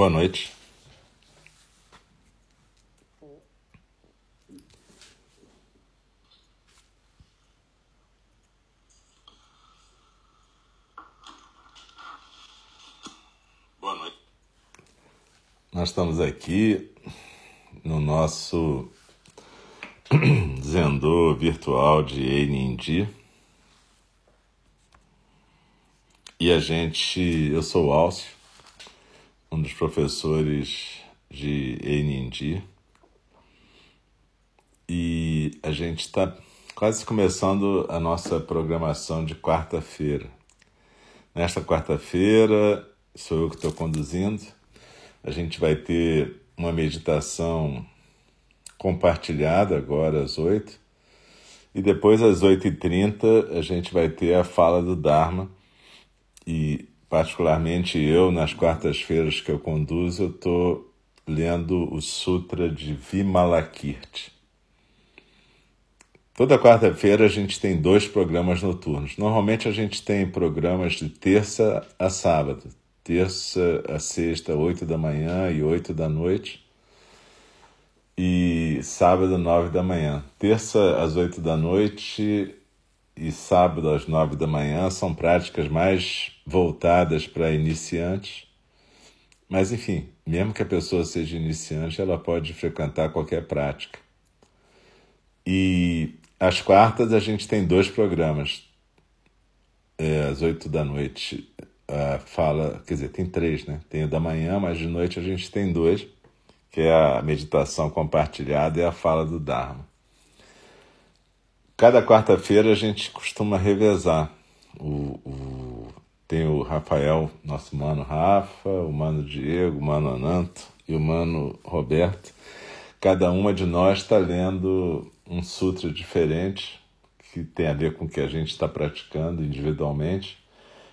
Boa noite. Boa noite. Nós estamos aqui no nosso Zendô virtual de Einindi. E a gente, eu sou o Alcio, dos professores de Einindi. E a gente está quase começando a nossa programação de quarta-feira. Nesta quarta-feira, sou eu que estou conduzindo. A gente vai ter uma meditação compartilhada agora às oito. E depois às oito e trinta a gente vai ter a fala do Dharma. E particularmente eu, nas quartas-feiras que eu conduzo, eu estou lendo o Sutra de Vimalakirti. Toda quarta-feira a gente tem dois programas noturnos. Normalmente a gente tem programas de terça a sábado. Terça a sexta, oito da manhã e oito da noite. E sábado, nove da manhã. Terça às oito da noite e sábado às nove da manhã são práticas mais voltadas para iniciantes. Mas, enfim, mesmo que a pessoa seja iniciante, ela pode frequentar qualquer prática. E às quartas a gente tem dois programas. É, às oito da noite a fala, quer dizer, tem três, né? Tem o da manhã, mas de noite a gente tem dois, que é a meditação compartilhada e a fala do Dharma. Cada quarta-feira a gente costuma revezar. O, o, tem o Rafael, nosso mano Rafa, o mano Diego, o mano Ananto e o mano Roberto. Cada uma de nós está lendo um sutra diferente que tem a ver com o que a gente está praticando individualmente.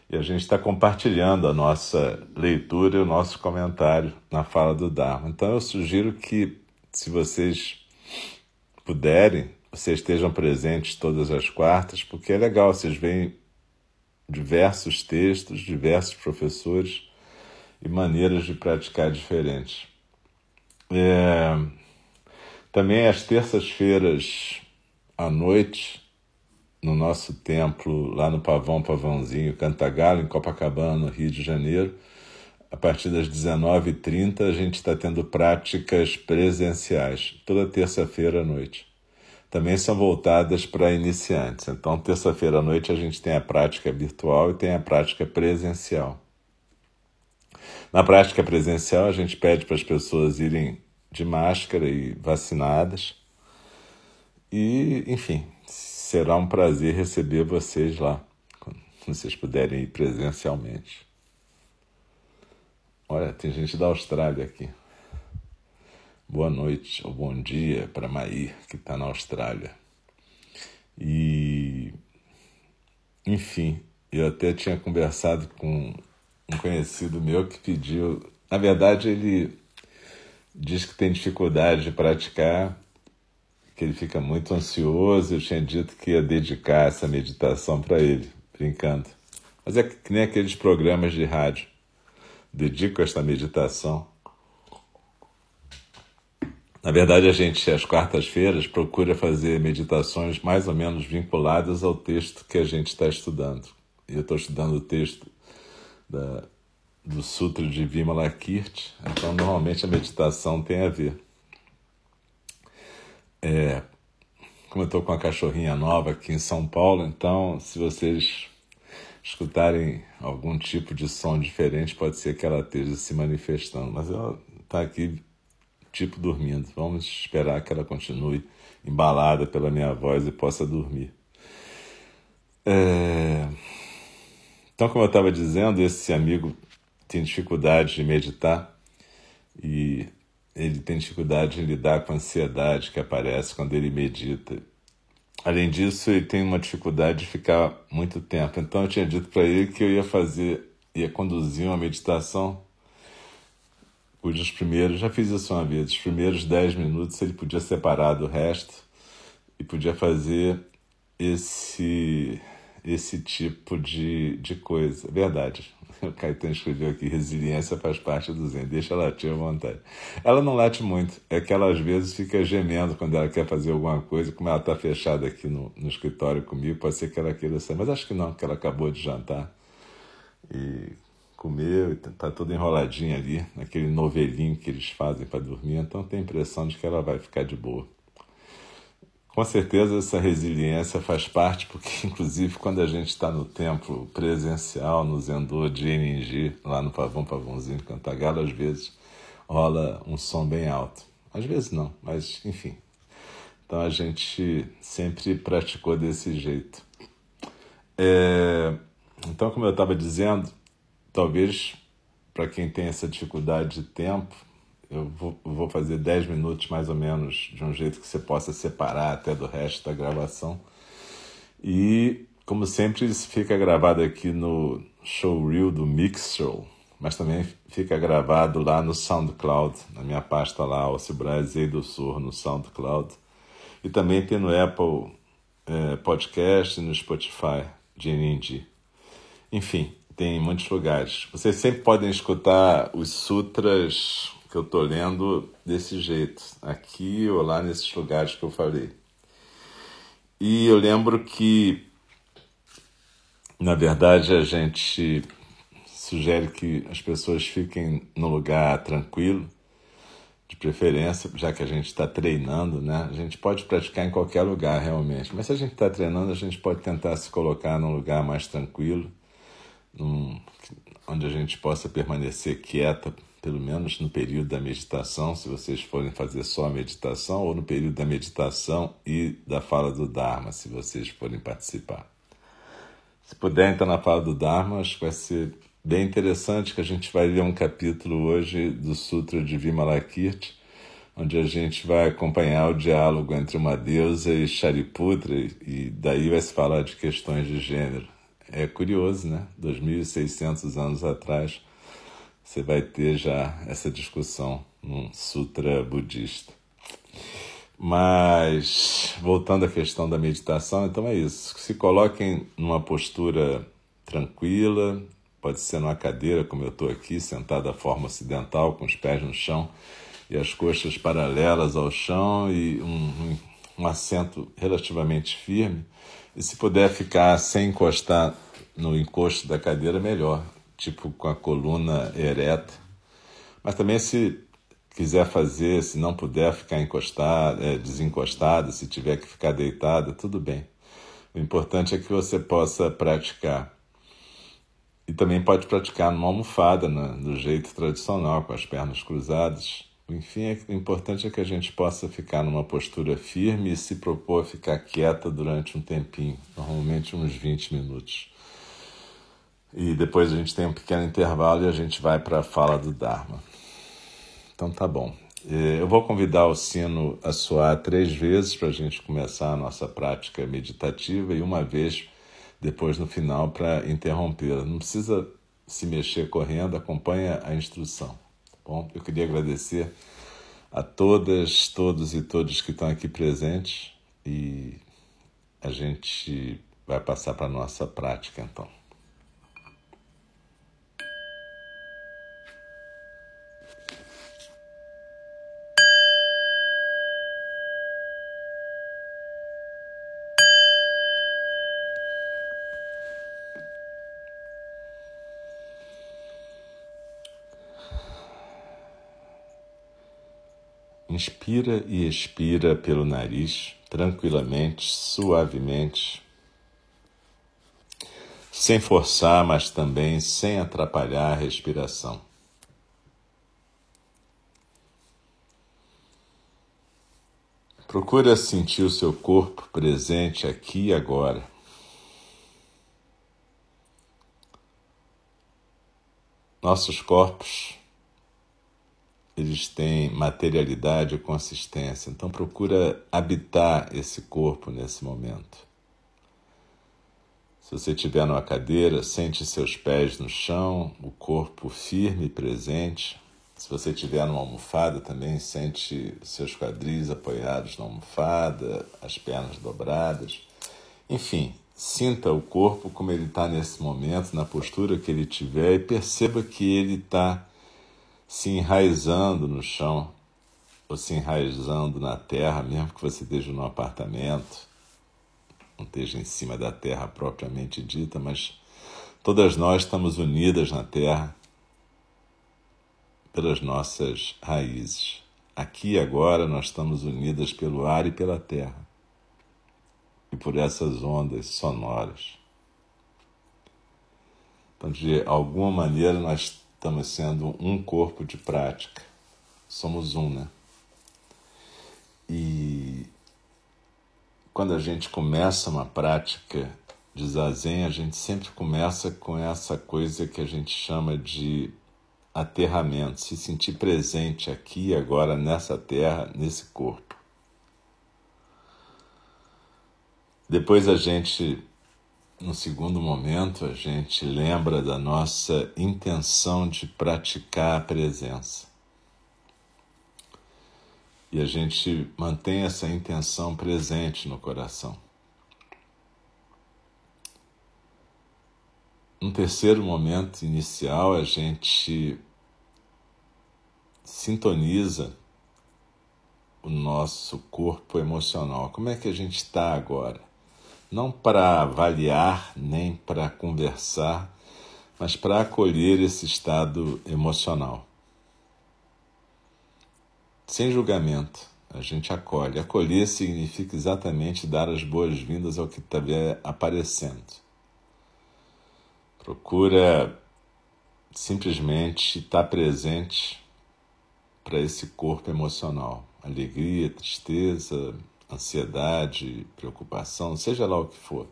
E a gente está compartilhando a nossa leitura e o nosso comentário na fala do Dharma. Então eu sugiro que, se vocês puderem, vocês estejam presentes todas as quartas, porque é legal, vocês veem diversos textos, diversos professores e maneiras de praticar diferentes. É... Também às terças-feiras à noite, no nosso templo, lá no Pavão Pavãozinho, Cantagalo, em Copacabana, no Rio de Janeiro, a partir das 19h30, a gente está tendo práticas presenciais, toda terça-feira à noite também são voltadas para iniciantes. Então, terça-feira à noite a gente tem a prática virtual e tem a prática presencial. Na prática presencial, a gente pede para as pessoas irem de máscara e vacinadas. E, enfim, será um prazer receber vocês lá, quando vocês puderem ir presencialmente. Olha, tem gente da Austrália aqui. Boa noite ou bom dia para Maí, que está na Austrália. E, enfim, eu até tinha conversado com um conhecido meu que pediu. Na verdade, ele diz que tem dificuldade de praticar, que ele fica muito ansioso. Eu tinha dito que ia dedicar essa meditação para ele, brincando. Mas é que nem aqueles programas de rádio. Dedico esta meditação na verdade, a gente, às quartas-feiras, procura fazer meditações mais ou menos vinculadas ao texto que a gente está estudando. Eu estou estudando o texto da, do Sutra de Vimalakirti, então normalmente a meditação tem a ver. É, como eu estou com a cachorrinha nova aqui em São Paulo, então se vocês escutarem algum tipo de som diferente, pode ser que ela esteja se manifestando, mas ela está aqui tipo dormindo. Vamos esperar que ela continue embalada pela minha voz e possa dormir. É... Então, como eu estava dizendo, esse amigo tem dificuldade de meditar e ele tem dificuldade de lidar com a ansiedade que aparece quando ele medita. Além disso, ele tem uma dificuldade de ficar muito tempo. Então, eu tinha dito para ele que eu ia fazer, ia conduzir uma meditação cujos primeiros, já fiz isso uma vez, os primeiros 10 minutos ele podia separar do resto e podia fazer esse esse tipo de, de coisa. Verdade. O Caetano escreveu aqui: resiliência faz parte do Zen, deixa ela latir à vontade. Ela não late muito, é que ela às vezes fica gemendo quando ela quer fazer alguma coisa, como ela está fechada aqui no, no escritório comigo, pode ser que ela queira sair, mas acho que não, porque ela acabou de jantar e comeu, e está toda enroladinha ali, naquele novelinho que eles fazem para dormir, então tem a impressão de que ela vai ficar de boa. Com certeza essa resiliência faz parte, porque inclusive quando a gente está no templo presencial, no Zendô de Eningi, lá no Pavão Pavãozinho Cantagalo, às vezes rola um som bem alto. Às vezes não, mas enfim. Então a gente sempre praticou desse jeito. É... Então, como eu estava dizendo, talvez para quem tem essa dificuldade de tempo, eu vou, vou fazer 10 minutos mais ou menos, de um jeito que você possa separar até do resto da gravação. E, como sempre, isso fica gravado aqui no showreel do Mixshow, mas também fica gravado lá no SoundCloud, na minha pasta lá, Alcio Brasil do Sur, no SoundCloud. E também tem no Apple é, Podcast e no Spotify de NND. Enfim, tem em muitos lugares. Vocês sempre podem escutar os sutras que eu estou lendo desse jeito, aqui ou lá nesses lugares que eu falei. E eu lembro que, na verdade, a gente sugere que as pessoas fiquem no lugar tranquilo, de preferência, já que a gente está treinando, né? A gente pode praticar em qualquer lugar realmente, mas se a gente está treinando, a gente pode tentar se colocar num lugar mais tranquilo, num, onde a gente possa permanecer quieta pelo menos no período da meditação, se vocês forem fazer só a meditação, ou no período da meditação e da fala do Dharma, se vocês forem participar. Se puder entrar na fala do Dharma, acho que vai ser bem interessante que a gente vai ler um capítulo hoje do Sutra de Vimalakirti, onde a gente vai acompanhar o diálogo entre uma deusa e Shariputra, e daí vai se falar de questões de gênero. É curioso, né? 2.600 anos atrás, você vai ter já essa discussão num sutra budista. Mas, voltando à questão da meditação, então é isso. Se coloquem numa postura tranquila, pode ser numa cadeira, como eu estou aqui, sentado da forma ocidental, com os pés no chão e as coxas paralelas ao chão e um, um assento relativamente firme. E se puder ficar sem encostar no encosto da cadeira, melhor tipo com a coluna ereta. Mas também se quiser fazer, se não puder ficar encostado, é, desencostado, se tiver que ficar deitado, tudo bem. O importante é que você possa praticar. E também pode praticar numa almofada, no, no jeito tradicional, com as pernas cruzadas. Enfim, é, o importante é que a gente possa ficar numa postura firme e se propor a ficar quieta durante um tempinho, normalmente uns 20 minutos. E depois a gente tem um pequeno intervalo e a gente vai para a fala do Dharma. Então tá bom. É, eu vou convidar o sino a soar três vezes para a gente começar a nossa prática meditativa e uma vez depois no final para interrompê-la. Não precisa se mexer correndo, acompanha a instrução. Bom? Eu queria agradecer a todas, todos e todos que estão aqui presentes e a gente vai passar para a nossa prática então. Inspira e expira pelo nariz, tranquilamente, suavemente, sem forçar, mas também sem atrapalhar a respiração. Procura sentir o seu corpo presente aqui e agora. Nossos corpos eles têm materialidade e consistência. Então procura habitar esse corpo nesse momento. Se você estiver numa cadeira, sente seus pés no chão, o corpo firme e presente. Se você estiver numa almofada, também sente seus quadris apoiados na almofada, as pernas dobradas. Enfim, Sinta o corpo como ele está nesse momento, na postura que ele tiver, e perceba que ele está se enraizando no chão, ou se enraizando na terra, mesmo que você esteja no apartamento, não esteja em cima da terra propriamente dita, mas todas nós estamos unidas na terra pelas nossas raízes. Aqui e agora nós estamos unidas pelo ar e pela terra e por essas ondas sonoras. Então, de alguma maneira, nós estamos sendo um corpo de prática. Somos um, né? E quando a gente começa uma prática de zazen, a gente sempre começa com essa coisa que a gente chama de aterramento, se sentir presente aqui agora nessa terra, nesse corpo. Depois a gente, no segundo momento, a gente lembra da nossa intenção de praticar a presença. E a gente mantém essa intenção presente no coração. No terceiro momento inicial, a gente sintoniza o nosso corpo emocional. Como é que a gente está agora? Não para avaliar nem para conversar, mas para acolher esse estado emocional. Sem julgamento, a gente acolhe. Acolher significa exatamente dar as boas-vindas ao que está aparecendo. Procura simplesmente estar presente para esse corpo emocional. Alegria, tristeza, ansiedade, preocupação, seja lá o que for,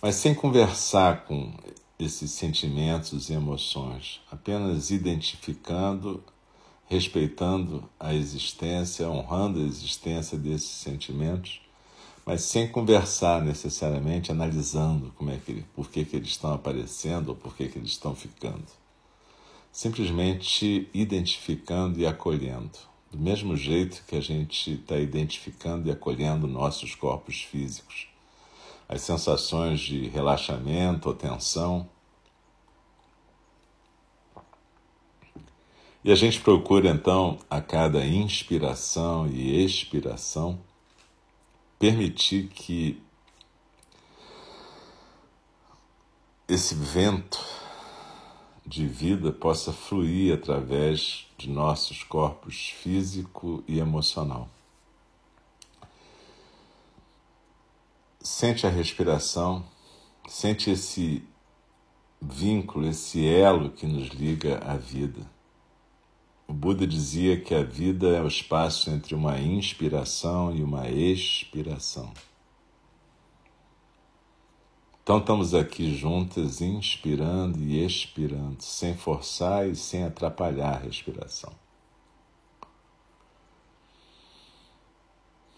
mas sem conversar com esses sentimentos e emoções, apenas identificando, respeitando a existência, honrando a existência desses sentimentos, mas sem conversar necessariamente, analisando como é que, por que, que eles estão aparecendo ou por que, que eles estão ficando. Simplesmente identificando e acolhendo do mesmo jeito que a gente está identificando e acolhendo nossos corpos físicos, as sensações de relaxamento ou tensão. E a gente procura então, a cada inspiração e expiração, permitir que esse vento de vida possa fluir através de nossos corpos físico e emocional. Sente a respiração, sente esse vínculo, esse elo que nos liga à vida. O Buda dizia que a vida é o espaço entre uma inspiração e uma expiração. Então estamos aqui juntas, inspirando e expirando, sem forçar e sem atrapalhar a respiração.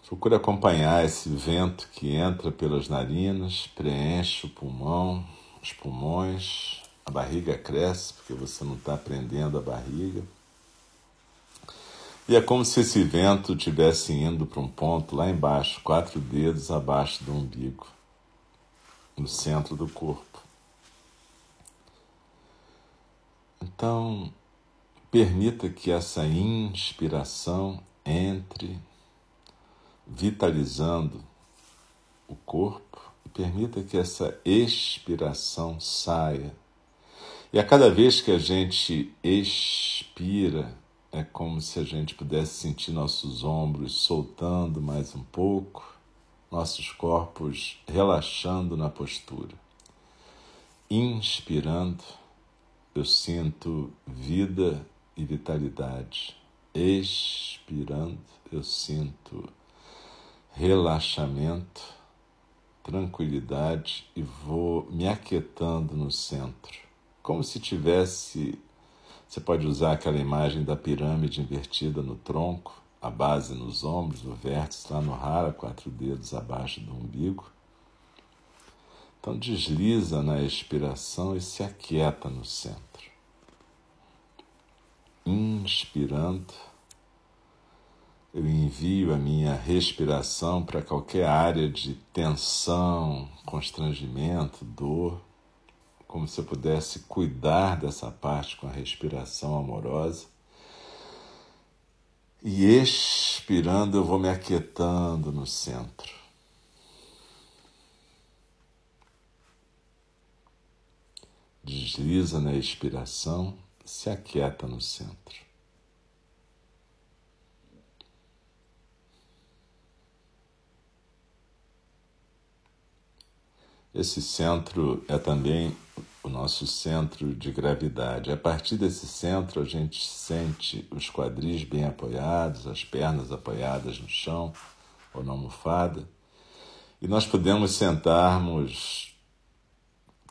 Procure acompanhar esse vento que entra pelas narinas, preenche o pulmão, os pulmões, a barriga cresce porque você não está prendendo a barriga. E é como se esse vento estivesse indo para um ponto lá embaixo, quatro dedos abaixo do umbigo no centro do corpo. Então, permita que essa inspiração entre, vitalizando o corpo, e permita que essa expiração saia. E a cada vez que a gente expira, é como se a gente pudesse sentir nossos ombros soltando mais um pouco nossos corpos relaxando na postura. Inspirando, eu sinto vida e vitalidade. Expirando, eu sinto relaxamento, tranquilidade e vou me aquietando no centro, como se tivesse. Você pode usar aquela imagem da pirâmide invertida no tronco, a base nos ombros, o vértice lá no rara, quatro dedos abaixo do umbigo. Então desliza na expiração e se aquieta no centro. Inspirando, eu envio a minha respiração para qualquer área de tensão, constrangimento, dor, como se eu pudesse cuidar dessa parte com a respiração amorosa. E expirando, eu vou me aquietando no centro. Desliza na expiração, se aquieta no centro. Esse centro é também o nosso centro de gravidade. A partir desse centro, a gente sente os quadris bem apoiados, as pernas apoiadas no chão ou na almofada, e nós podemos sentarmos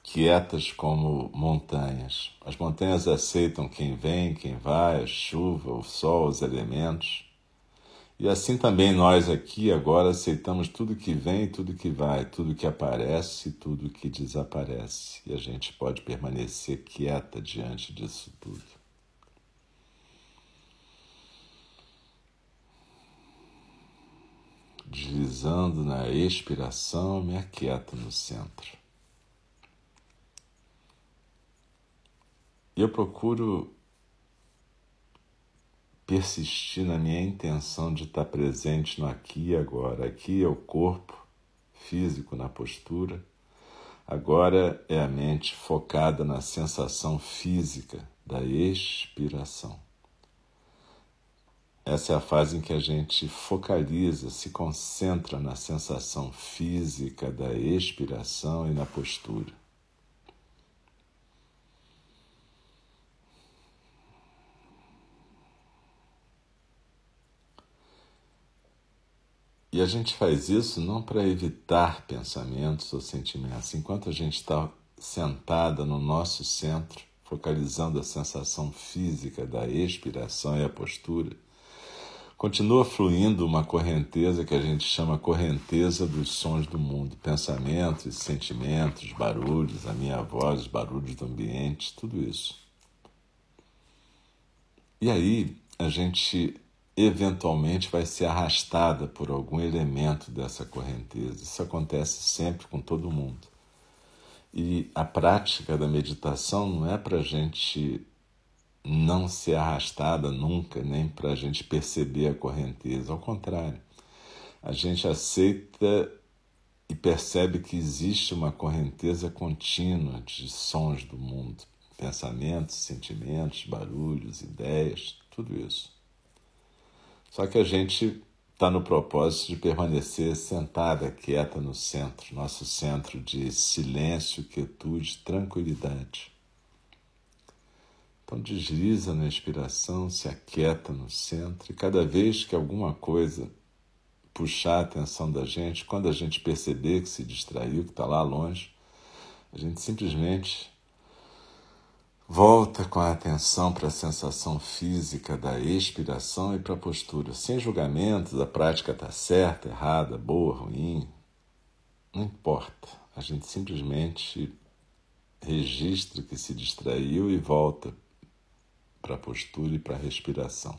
quietas como montanhas. As montanhas aceitam quem vem, quem vai, a chuva, o sol, os elementos. E assim também nós aqui agora aceitamos tudo que vem, tudo que vai, tudo que aparece, tudo que desaparece. E a gente pode permanecer quieta diante disso tudo. Deslizando na expiração, me aquieto no centro. E eu procuro persistir na minha intenção de estar presente no aqui e agora. Aqui é o corpo físico na postura, agora é a mente focada na sensação física da expiração. Essa é a fase em que a gente focaliza, se concentra na sensação física da expiração e na postura. E a gente faz isso não para evitar pensamentos ou sentimentos. Enquanto a gente está sentada no nosso centro, focalizando a sensação física da expiração e a postura, continua fluindo uma correnteza que a gente chama correnteza dos sons do mundo, pensamentos, sentimentos, barulhos, a minha voz, os barulhos do ambiente, tudo isso. E aí a gente eventualmente vai ser arrastada por algum elemento dessa correnteza. Isso acontece sempre com todo mundo. E a prática da meditação não é para a gente não ser arrastada nunca, nem para a gente perceber a correnteza. Ao contrário, a gente aceita e percebe que existe uma correnteza contínua de sons do mundo, pensamentos, sentimentos, barulhos, ideias, tudo isso. Só que a gente está no propósito de permanecer sentada, quieta no centro, nosso centro de silêncio, quietude, tranquilidade. Então desliza na inspiração, se aquieta no centro, e cada vez que alguma coisa puxar a atenção da gente, quando a gente perceber que se distraiu, que está lá longe, a gente simplesmente Volta com a atenção para a sensação física da expiração e para a postura, sem julgamentos, a prática está certa, errada, boa, ruim. Não importa. A gente simplesmente registra que se distraiu e volta para a postura e para a respiração.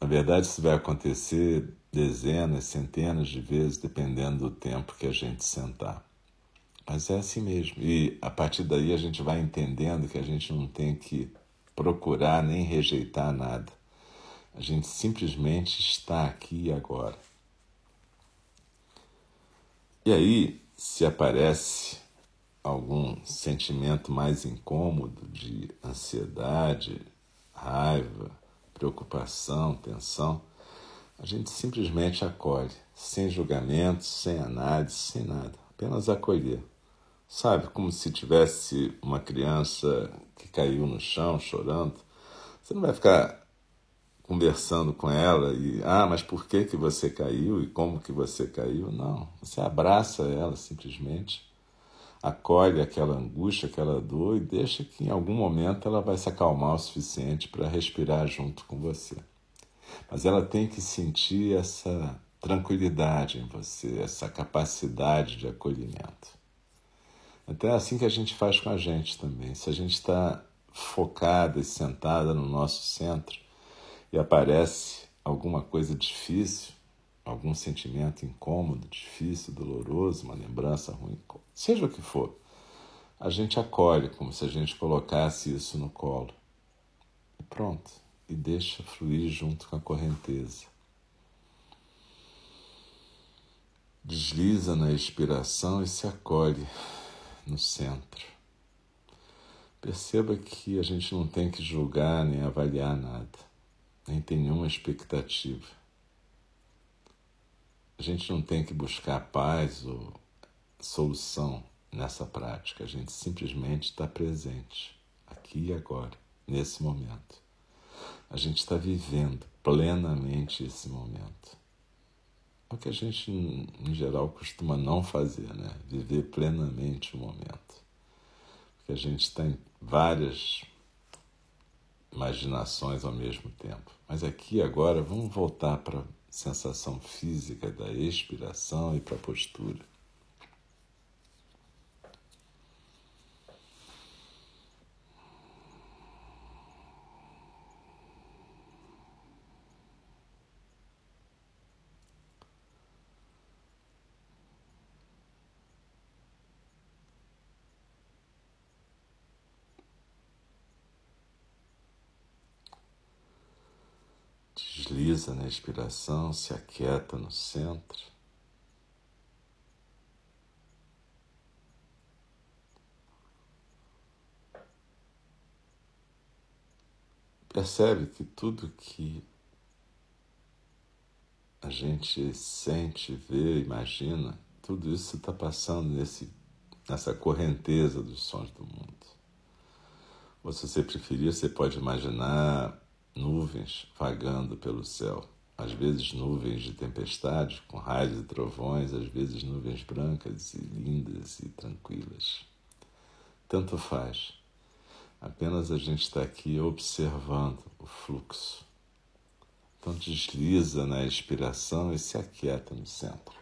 Na verdade, isso vai acontecer dezenas, centenas de vezes, dependendo do tempo que a gente sentar. Mas é assim mesmo. E a partir daí a gente vai entendendo que a gente não tem que procurar nem rejeitar nada. A gente simplesmente está aqui e agora. E aí, se aparece algum sentimento mais incômodo de ansiedade, raiva, preocupação, tensão, a gente simplesmente acolhe, sem julgamento, sem análise, sem nada, apenas acolher. Sabe, como se tivesse uma criança que caiu no chão chorando. Você não vai ficar conversando com ela e ah, mas por que que você caiu e como que você caiu? Não, você abraça ela simplesmente, acolhe aquela angústia, aquela dor e deixa que em algum momento ela vai se acalmar o suficiente para respirar junto com você. Mas ela tem que sentir essa tranquilidade em você, essa capacidade de acolhimento. Então é assim que a gente faz com a gente também. Se a gente está focada e sentada no nosso centro, e aparece alguma coisa difícil, algum sentimento incômodo, difícil, doloroso, uma lembrança ruim, seja o que for, a gente acolhe como se a gente colocasse isso no colo. E pronto, e deixa fluir junto com a correnteza. Desliza na expiração e se acolhe no centro. Perceba que a gente não tem que julgar nem avaliar nada, nem tem nenhuma expectativa. A gente não tem que buscar paz ou solução nessa prática, a gente simplesmente está presente, aqui e agora, nesse momento. A gente está vivendo plenamente esse momento. O que a gente, em geral, costuma não fazer, né? Viver plenamente o momento. Porque a gente está em várias imaginações ao mesmo tempo. Mas aqui agora vamos voltar para a sensação física da expiração e para a postura. Na expiração, se aquieta no centro. Percebe que tudo que a gente sente, vê, imagina, tudo isso está passando nesse, nessa correnteza dos sons do mundo. Ou se você preferir, você pode imaginar nuvens vagando pelo céu. Às vezes nuvens de tempestade, com raios e trovões, às vezes nuvens brancas e lindas e tranquilas. Tanto faz. Apenas a gente está aqui observando o fluxo. Então desliza na expiração e se aquieta no centro.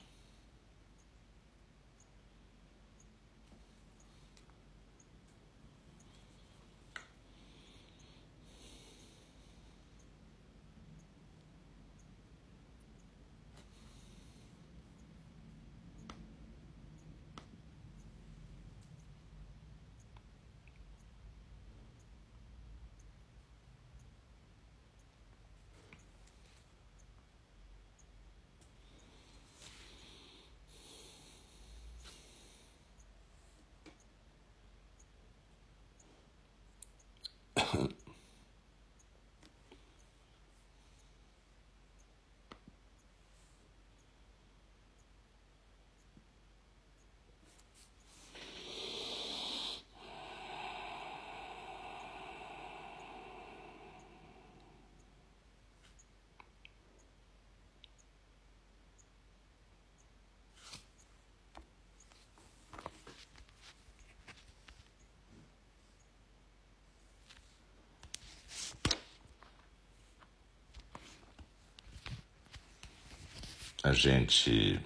A gente.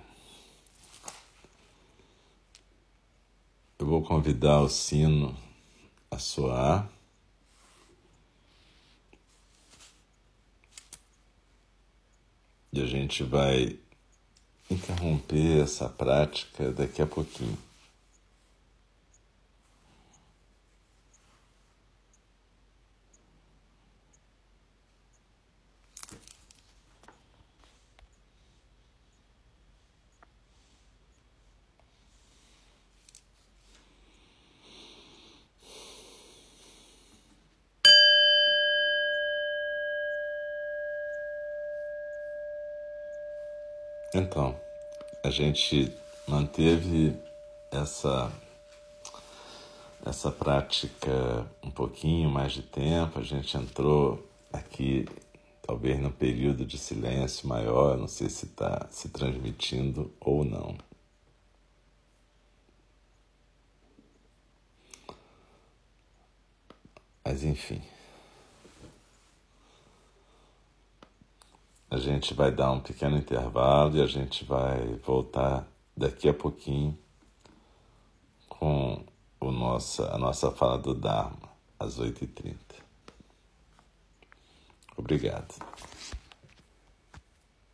Eu vou convidar o sino a soar. E a gente vai interromper essa prática daqui a pouquinho. Então, a gente manteve essa essa prática um pouquinho mais de tempo, a gente entrou aqui talvez num período de silêncio maior, não sei se está se transmitindo ou não. Mas enfim. A gente vai dar um pequeno intervalo e a gente vai voltar daqui a pouquinho com o nossa, a nossa fala do Dharma, às 8h30. Obrigado.